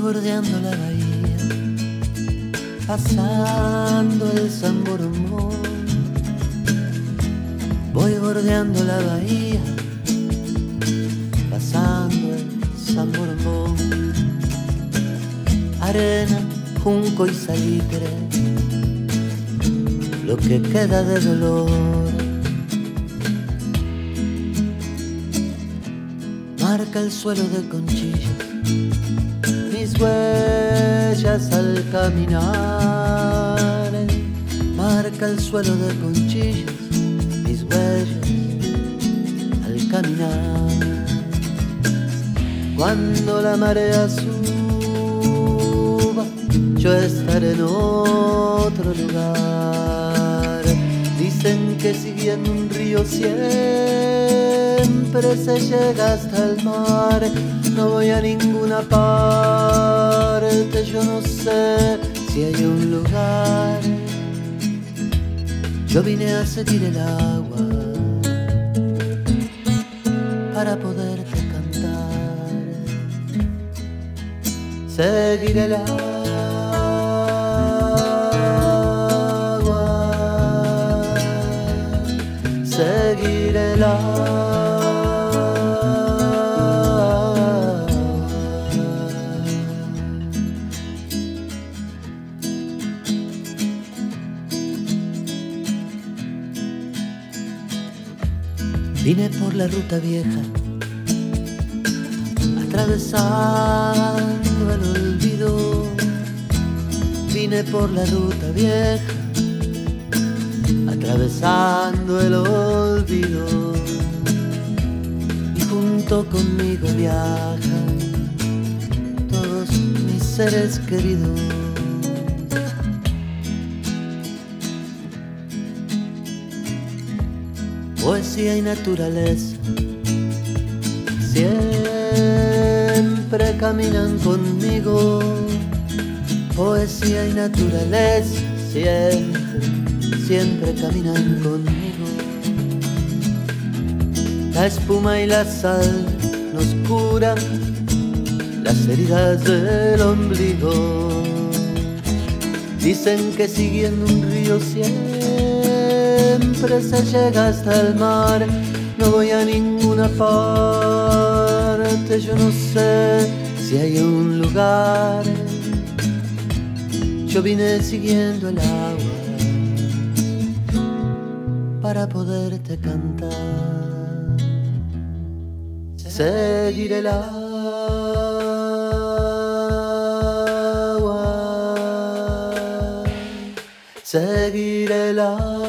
bordeando la bahía, pasando el San Voy bordeando la bahía, pasando el San Arena, junco y salitre, lo que queda de dolor. Marca el suelo de conchillas huellas al caminar. Marca el suelo de conchillas, mis huellas al caminar. Cuando la marea suba, yo estaré en otro lugar. Dicen que siguiendo un río siempre se llega hasta el mar no voy a ninguna parte, yo no sé si hay un lugar. Yo vine a seguir el agua para poderte cantar. Seguir el agua. Seguir el agua. Vine por la ruta vieja, atravesando el olvido. Vine por la ruta vieja, atravesando el olvido. Y junto conmigo viajan todos mis seres queridos. Poesía y naturaleza siempre caminan conmigo. Poesía y naturaleza siempre, siempre caminan conmigo. La espuma y la sal nos curan las heridas del ombligo. Dicen que siguiendo un río siempre siempre se llega hasta el mar. No voy a ninguna parte, yo no sé si hay un lugar. Yo vine siguiendo el agua para poderte cantar. Seguir el agua, seguir el agua.